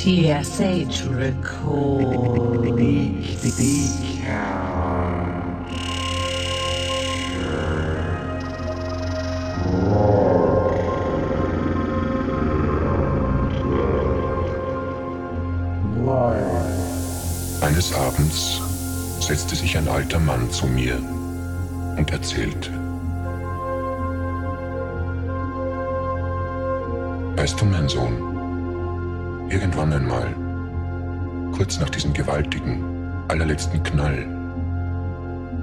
TSH record. Eines Abends setzte sich ein alter Mann zu mir und erzählte. Weißt du, mein Sohn, irgendwann einmal, kurz nach diesem gewaltigen, allerletzten Knall,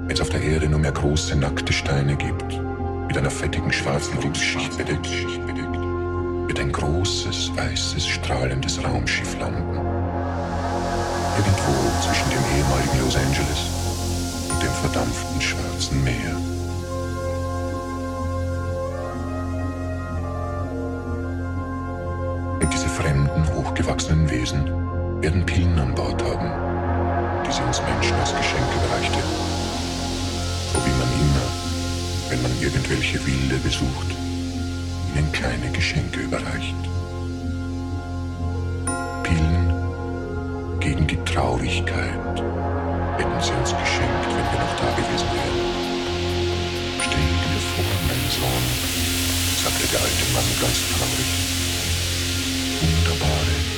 wenn es auf der Erde nur mehr große, nackte Steine gibt, mit einer fettigen schwarzen Rußschicht bedeckt, wird ein großes, weißes, strahlendes Raumschiff landen. Irgendwo zwischen dem ehemaligen Los Angeles und dem verdampften Schwarzen Meer. Hochgewachsenen Wesen werden Pillen an Bord haben, die sie uns Menschen als Geschenk überreicht hätten. So wie man immer, wenn man irgendwelche Wilde besucht, ihnen kleine Geschenke überreicht. Pillen gegen die Traurigkeit hätten sie uns geschenkt, wenn wir noch da gewesen wären. Stell dir vor, mein Sohn, sagte der alte Mann ganz traurig. Wunderbare,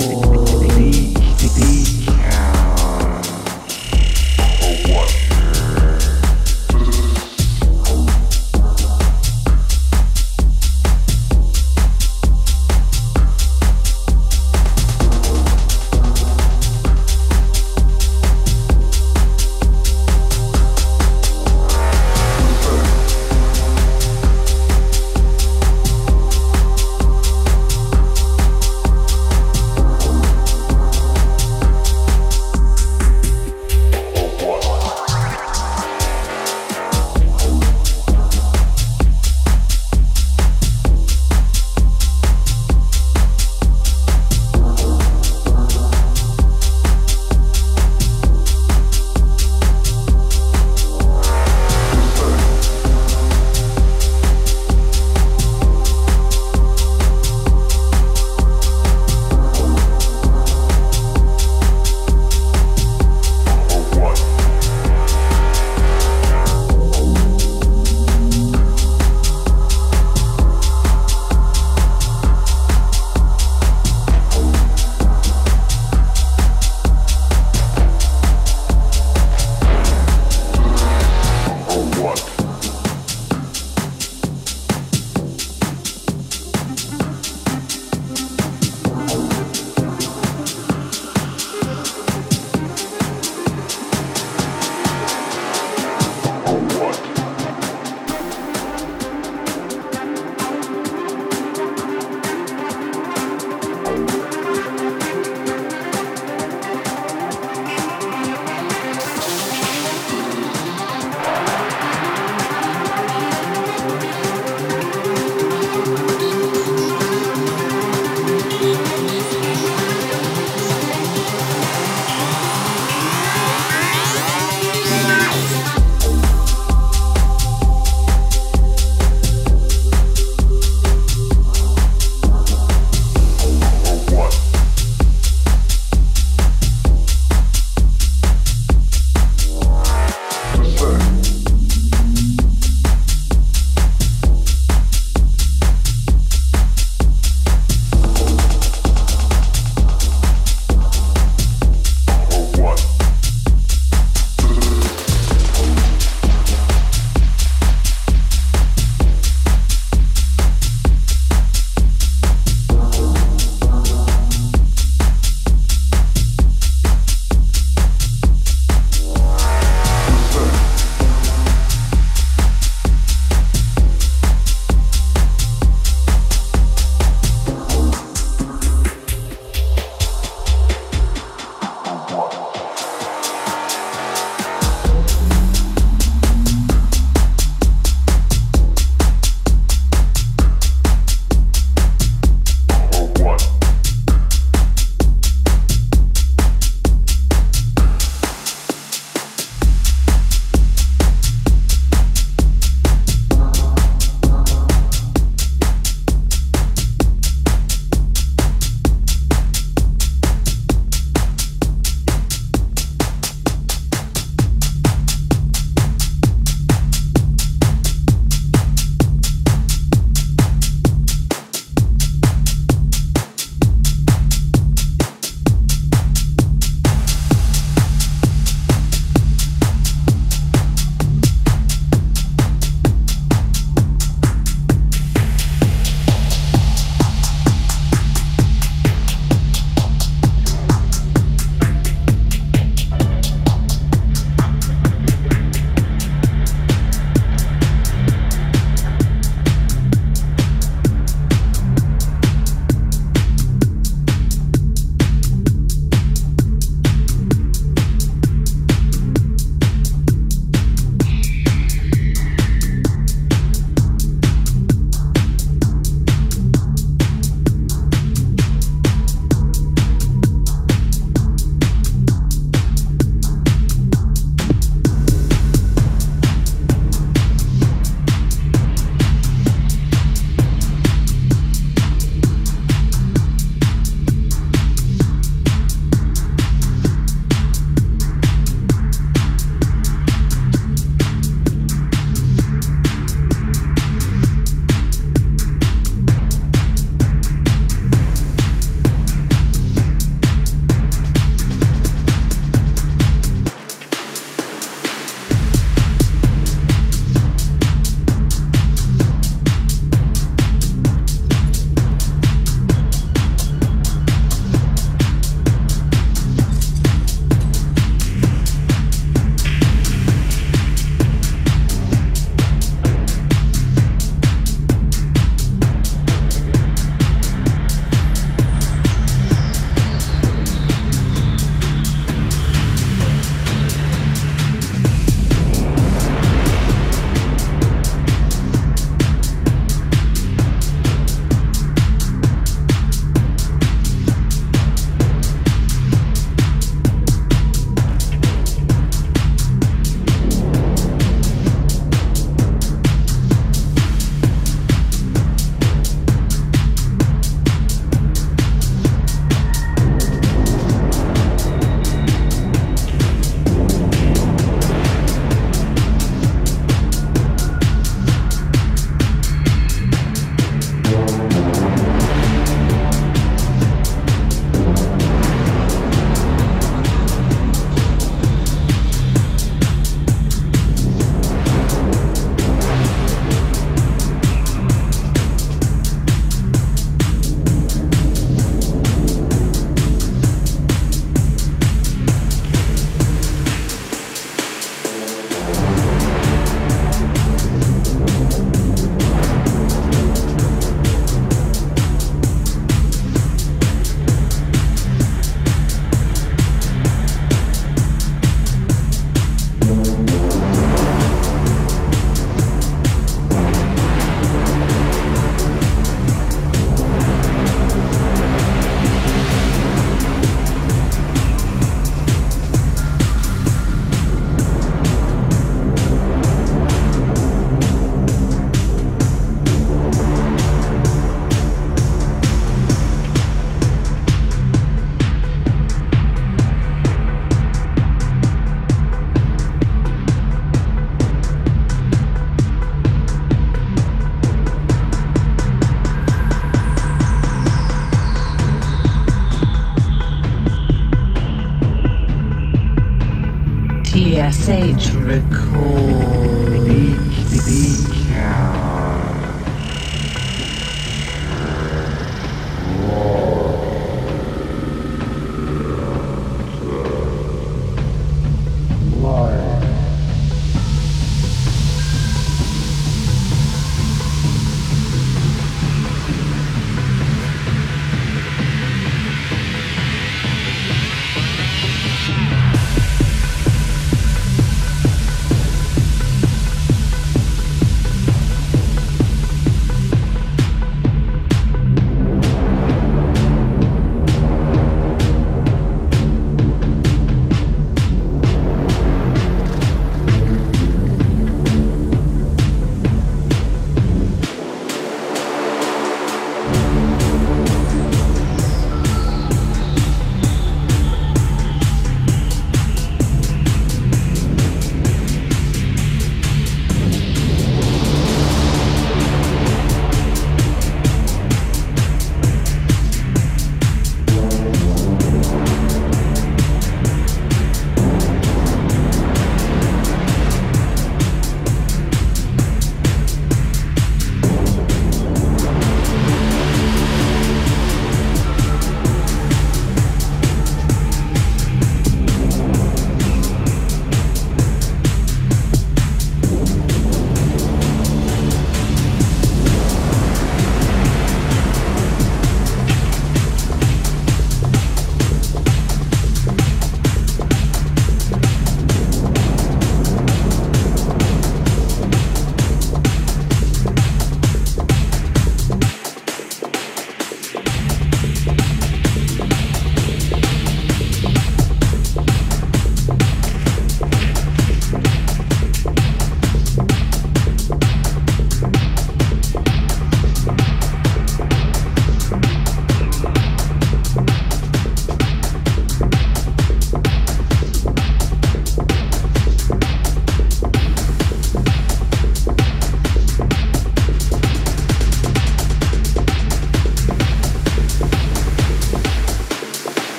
holy, deep.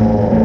Oh.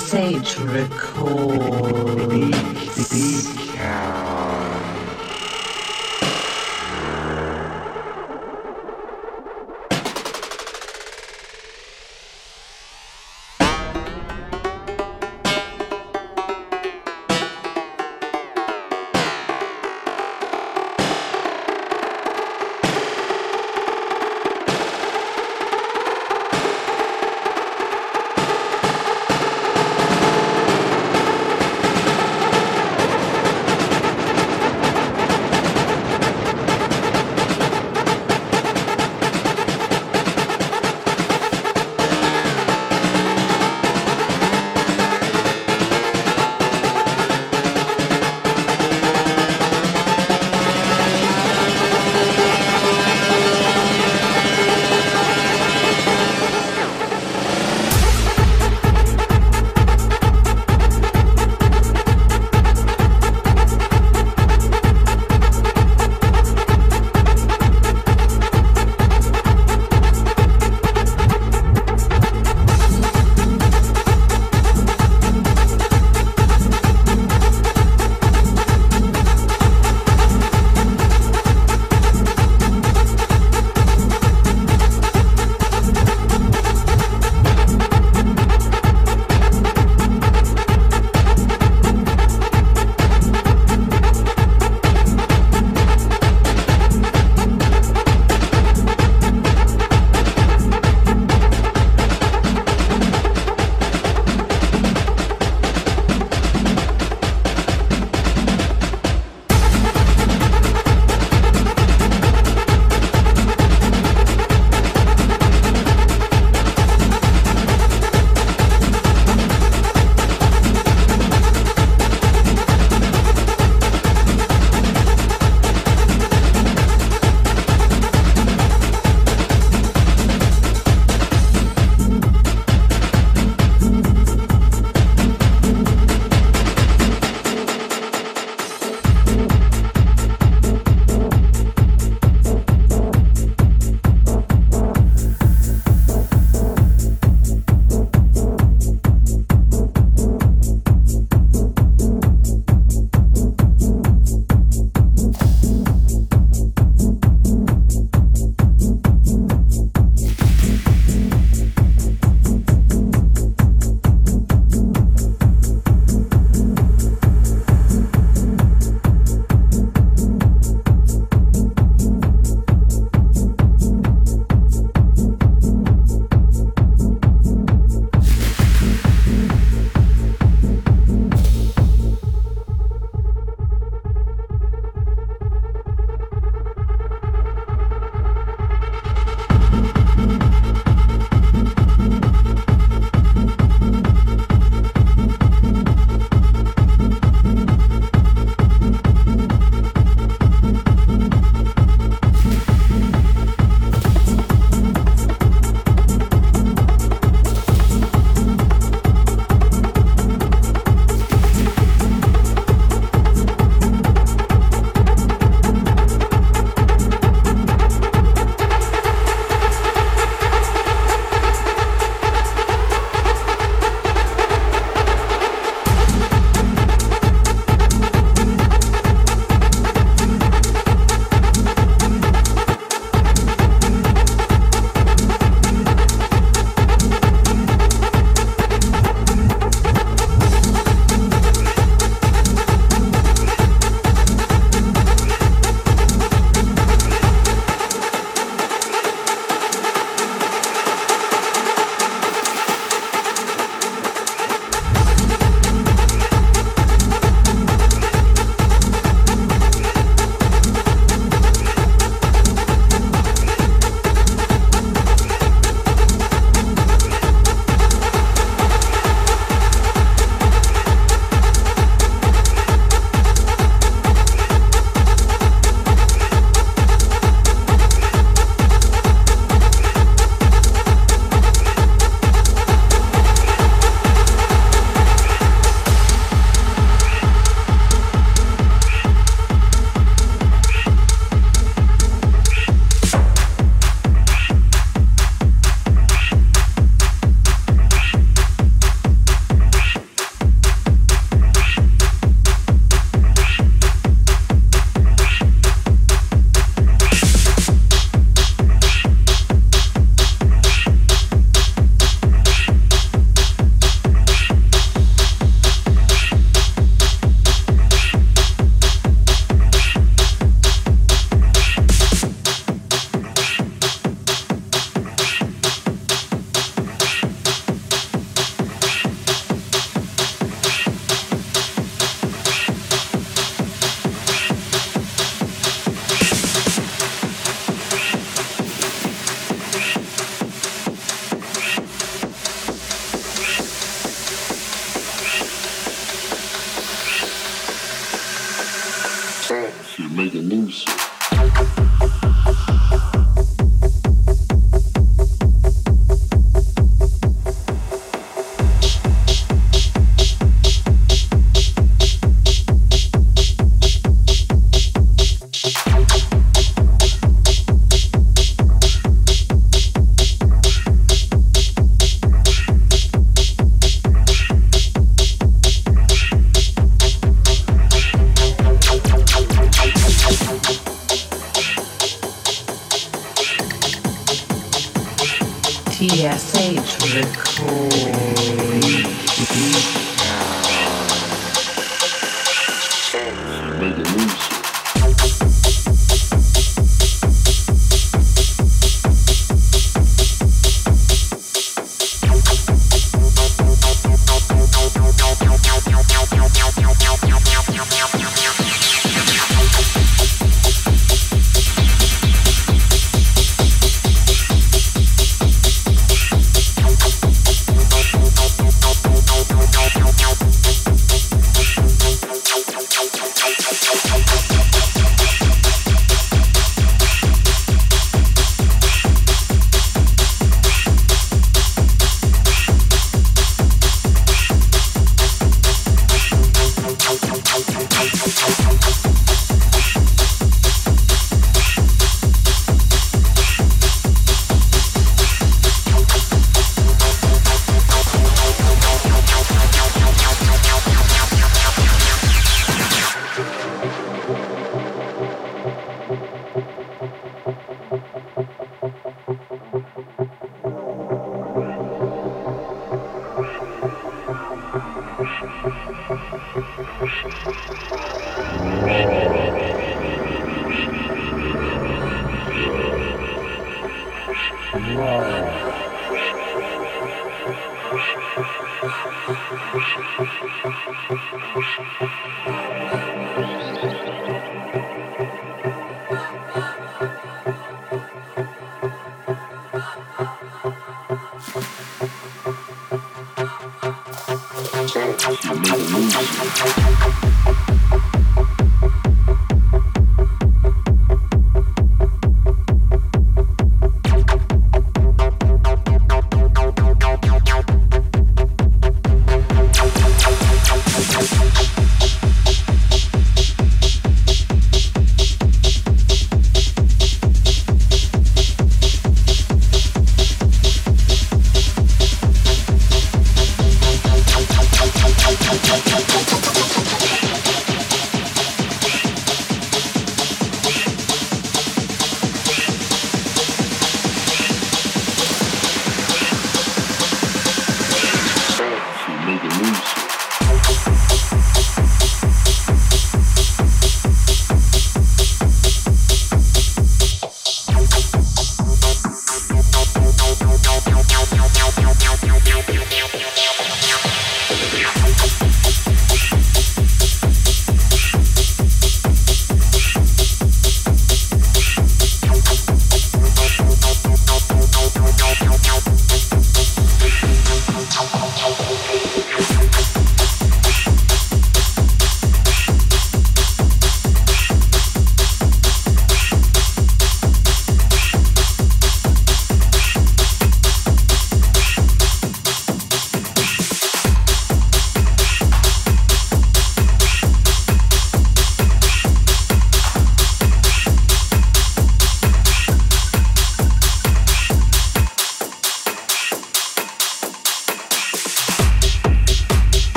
Sage Root.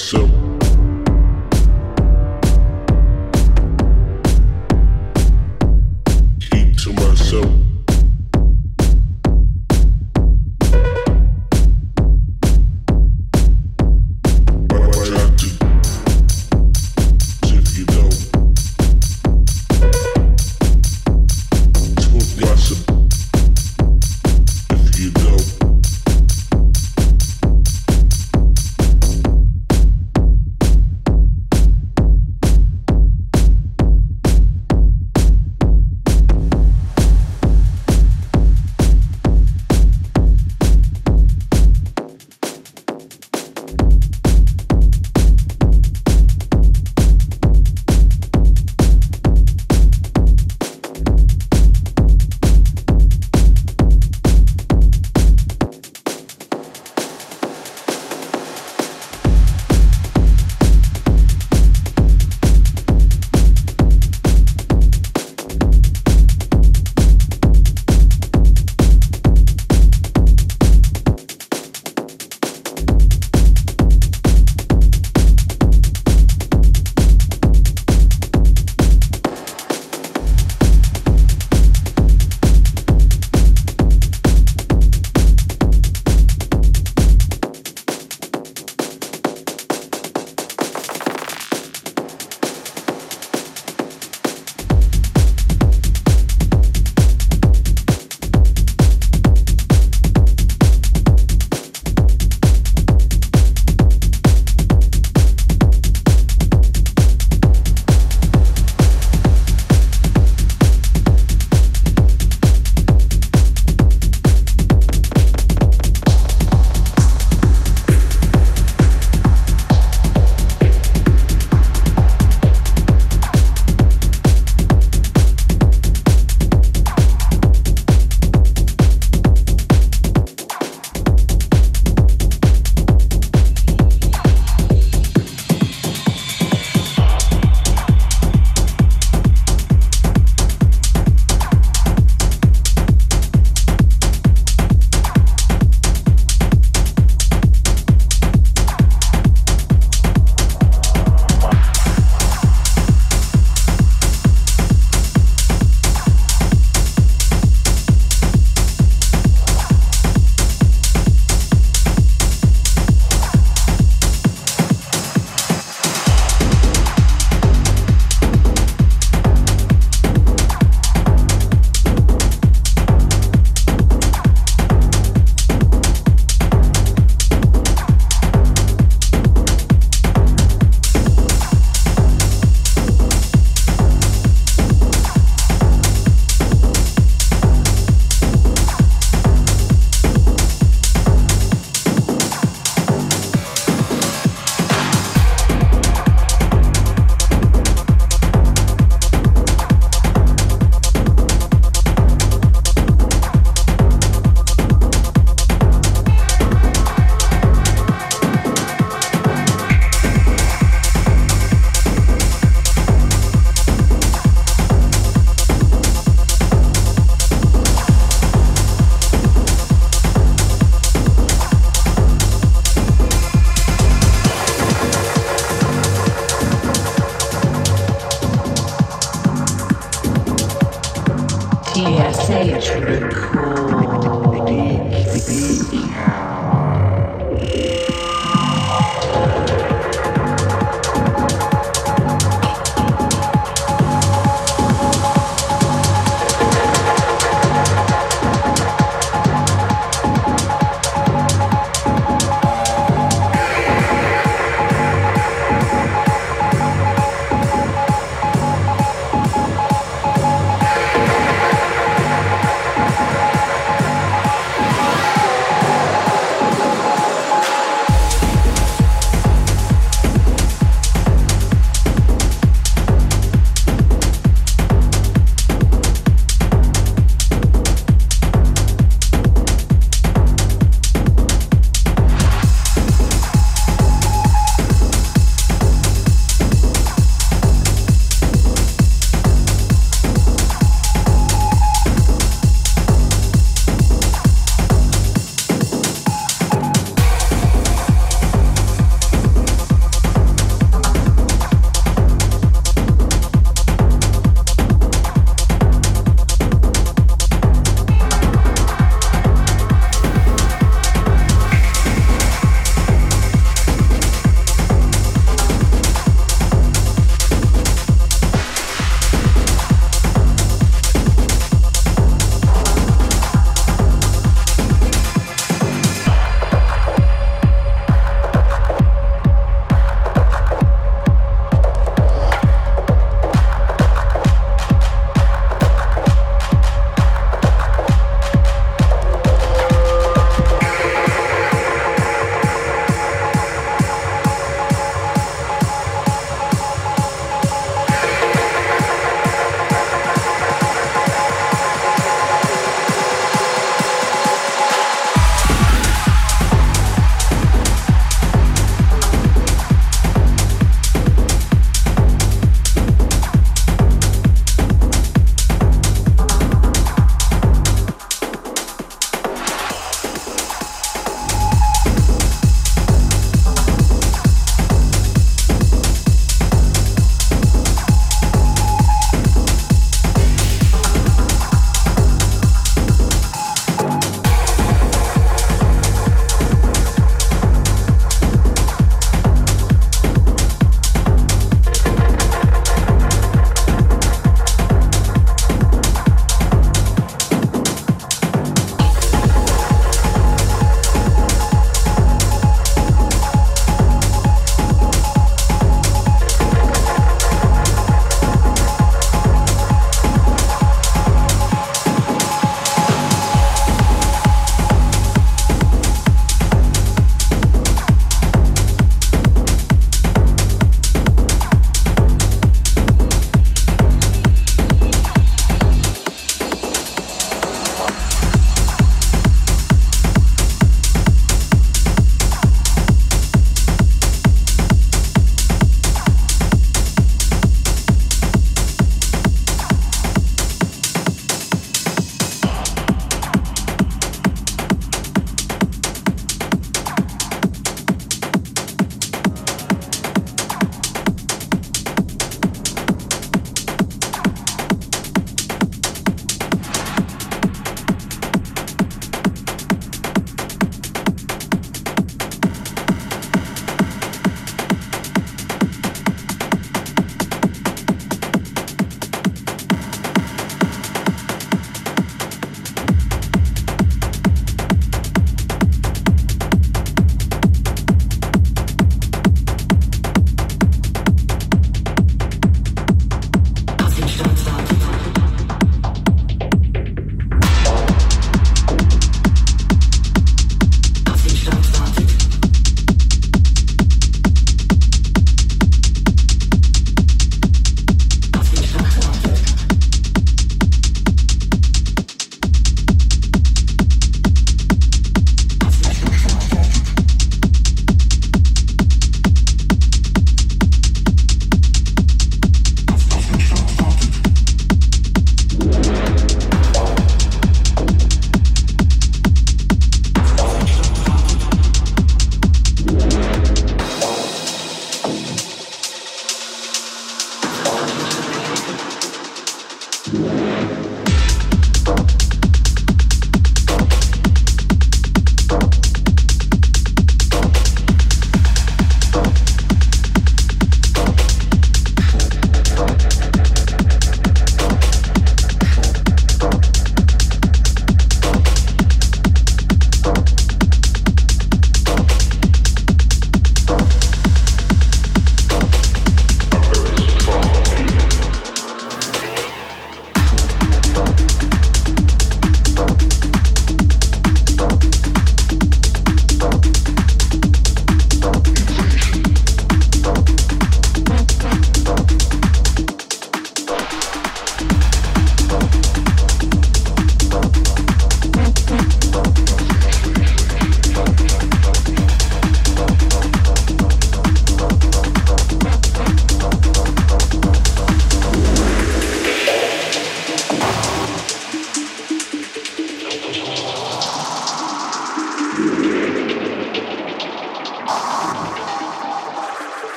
myself.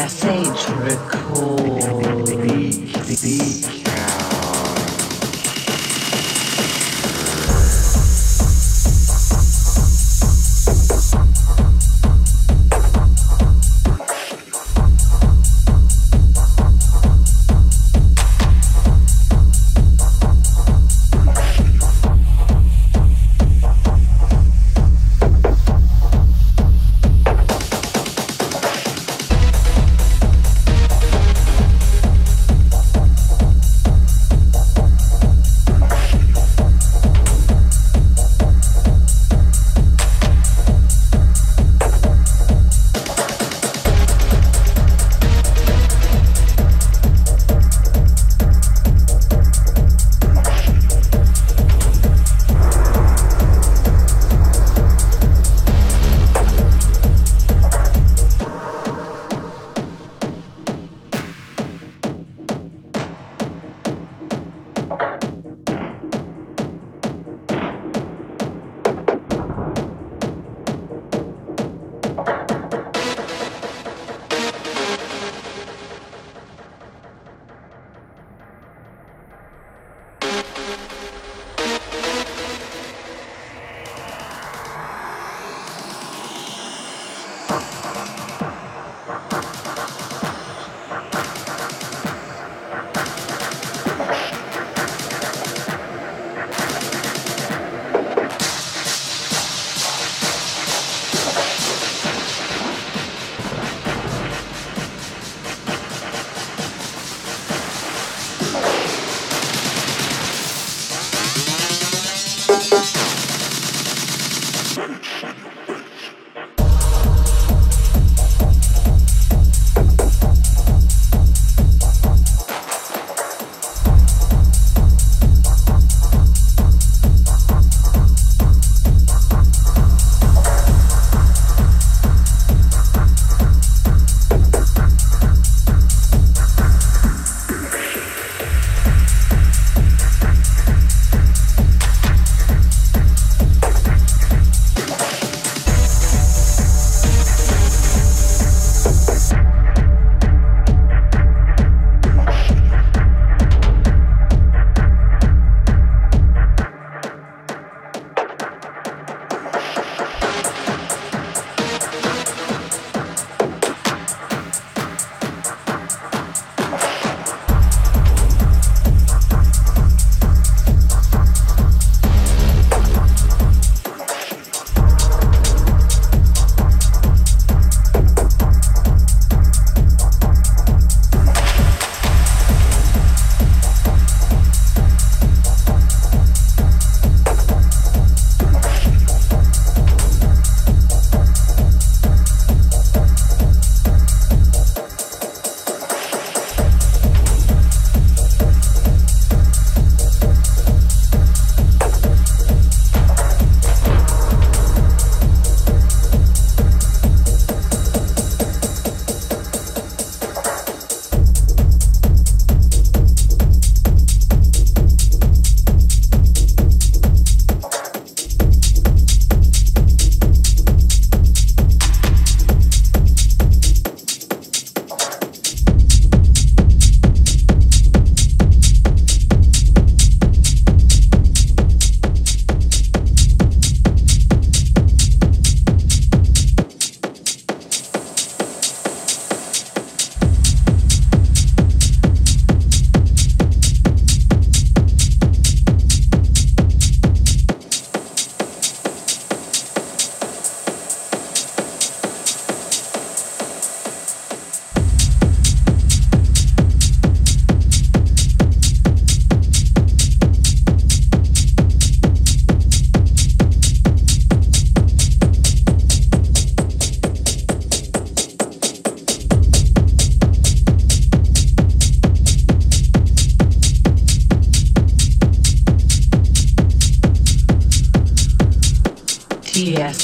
Message. sage.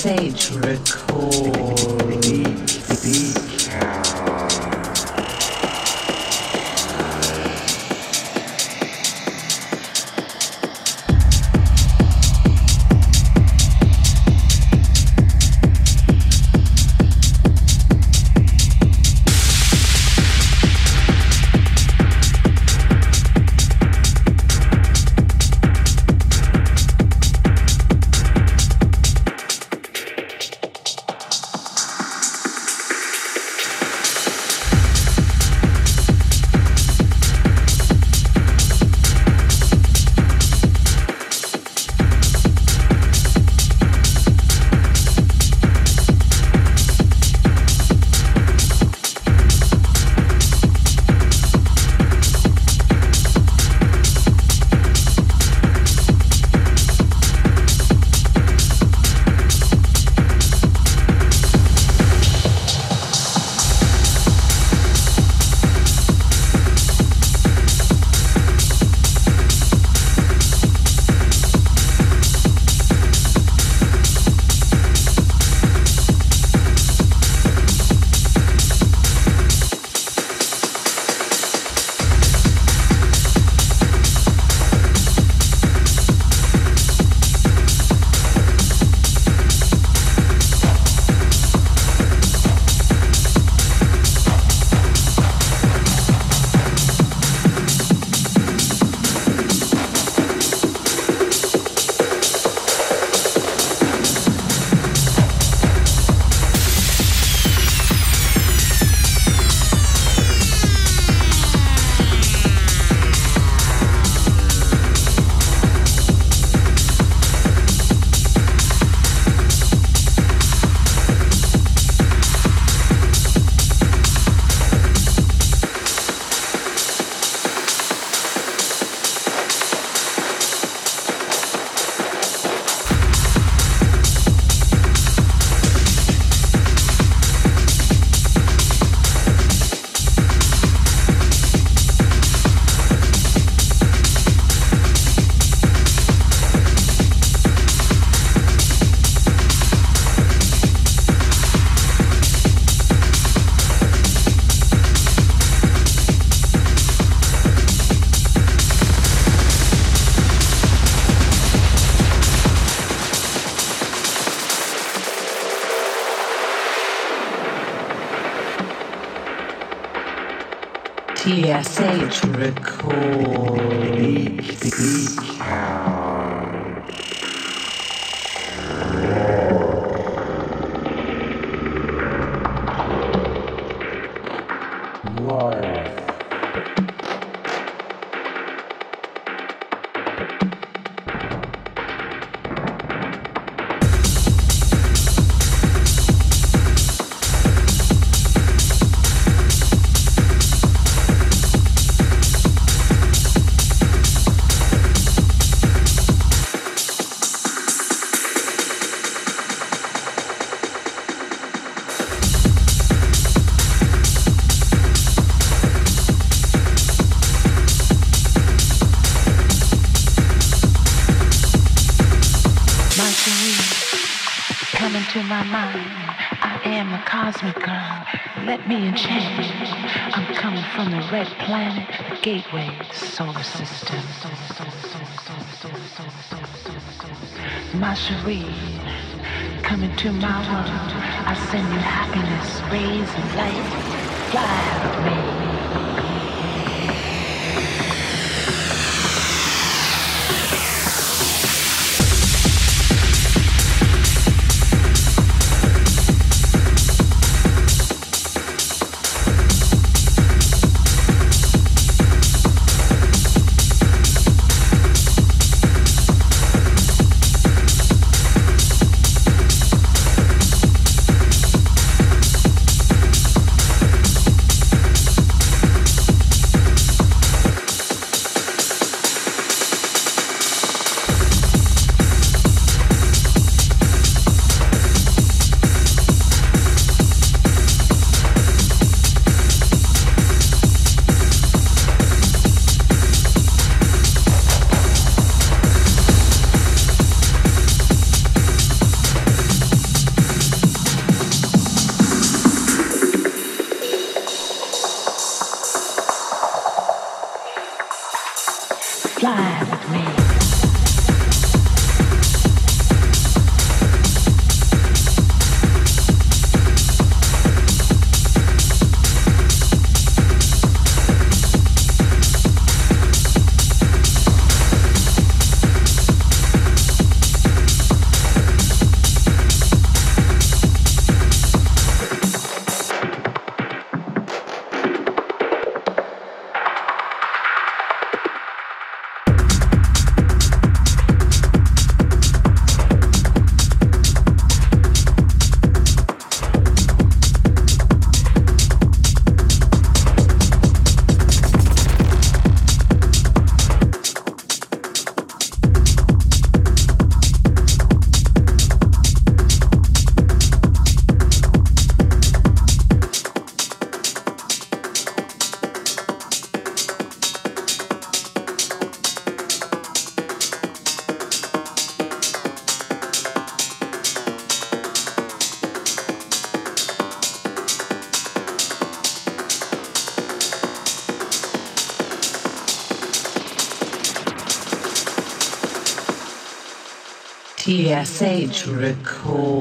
Sage Rick gateway solar system. My cherie, come into my world. I send you happiness, rays of light. Fly with me. Message Record.